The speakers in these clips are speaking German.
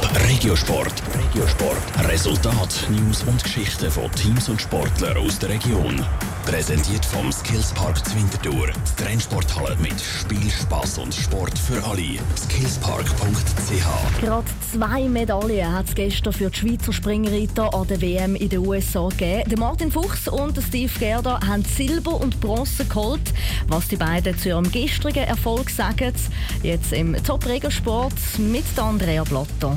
Top Regiosport. Regiosport. Resultat, News und Geschichten von Teams und Sportlern aus der Region. Präsentiert vom Skillspark Zwintertour. Die Trennsporthalle mit Spiel, Spass und Sport für alle. Skillspark.ch. Gerade zwei Medaillen hat es gestern für die Schweizer Springreiter an der WM in den USA gegeben. Martin Fuchs und Steve Gerda haben Silber und Bronze geholt. Was die beiden zu ihrem gestrigen Erfolg sagen, jetzt im Top Regiosport mit Andrea Blatter.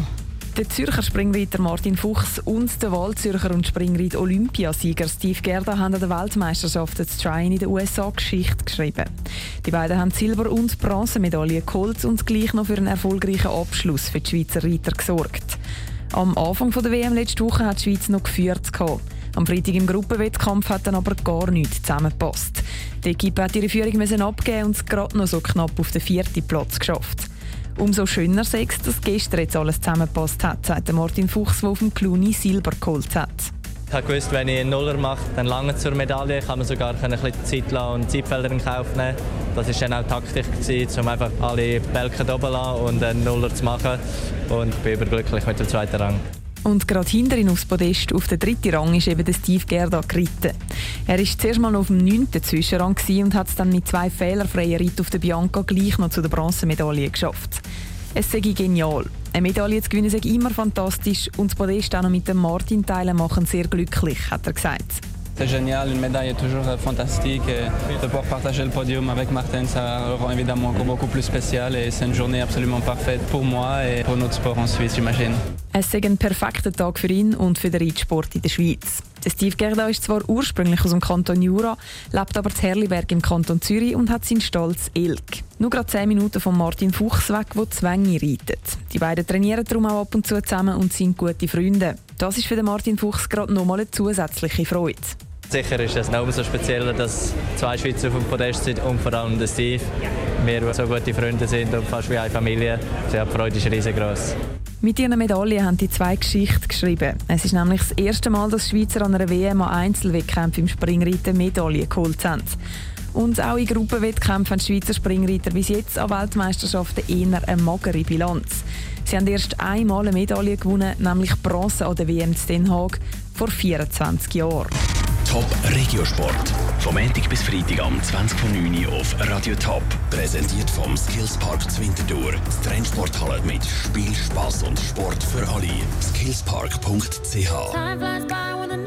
Der Zürcher Springreiter Martin Fuchs und der Waldzürcher und Springreit Olympiasieger Steve Gerda haben an der Weltmeisterschaft des Trine in den USA Geschichte geschrieben. Die beiden haben Silber- und Bronzemedaillen geholt und gleich noch für einen erfolgreichen Abschluss für die Schweizer Reiter gesorgt. Am Anfang der WM letzte Woche hat die Schweiz noch geführt. Am Freitag im Gruppenwettkampf hat dann aber gar nichts zusammengepasst. Die Equipe hat ihre Führung abgeben und es gerade noch so knapp auf den vierten Platz geschafft. Umso schöner sei es, dass gestern jetzt alles zusammengepasst hat, sagt Martin Fuchs, der auf dem Cluny Silber geholt hat. Ich wusste, wenn ich einen Nuller mache, dann lange zur Medaille. Ich kann mir sogar ein bisschen Zeit lassen und Zeitfelder in Kauf nehmen. Das war dann auch Taktik, um einfach alle Bälke oben zu lassen und einen Nuller zu machen. Und ich bin überglücklich mit dem zweiten Rang. Und gerade hinter ihm aufs Podest, auf den dritten Rang, ist eben der Steve Gerda geritten. Er war zuerst mal auf dem neunten Zwischenrang und hat es dann mit zwei fehlerfreien Ritten auf der Bianca gleich noch zu der Bronzemedaille geschafft. Es sei genial. Eine Medaille zu gewinnen sei immer fantastisch und das Podest auch noch mit dem Martin teilen machen sehr glücklich, hat er gesagt. C'est génial, une médaille est toujours fantastique et de pouvoir partager le podium avec Martin, ça rend évidemment encore beaucoup plus spécial et c'est une journée absolument parfaite pour moi et pour notre sport en Suisse, j'imagine. Es sei ein perfekter Tag für ihn und für den Reitsport in der Schweiz. Steve Gerda ist zwar ursprünglich aus dem Kanton Jura, lebt aber in Herliberg im Kanton Zürich und hat seinen Stolz Elk. Nur gerade 10 Minuten von Martin Fuchs weg, der Zwänge reitet. Die beiden trainieren darum auch ab und zu zusammen und sind gute Freunde. Das ist für den Martin Fuchs gerade nochmal eine zusätzliche Freude. Sicher ist es noch umso spezieller, dass zwei Schweizer auf dem Podest sind und vor allem der Steve. Wir so gute Freunde sind und fast wie eine Familie. Die Freude ist riesengroß. Mit ihren Medaillen haben die zwei Geschichten geschrieben. Es ist nämlich das erste Mal, dass Schweizer an einer WM an Einzelwettkämpfen im Springreiten Medaillen geholt haben. Und auch in Gruppenwettkämpfen haben Schweizer Springreiter bis jetzt an Weltmeisterschaften eher eine magere Bilanz. Sie haben erst einmal eine Medaille gewonnen, nämlich Bronze an der WM in Den Haag vor 24 Jahren. Top Regiosport. Vom Montag bis Freitag am 20.09 Uhr auf Radio Top. Präsentiert vom Skillspark Zwintertour. Das Trennsporthalle mit Spiel, Spass und Sport für alle. Skillspark.ch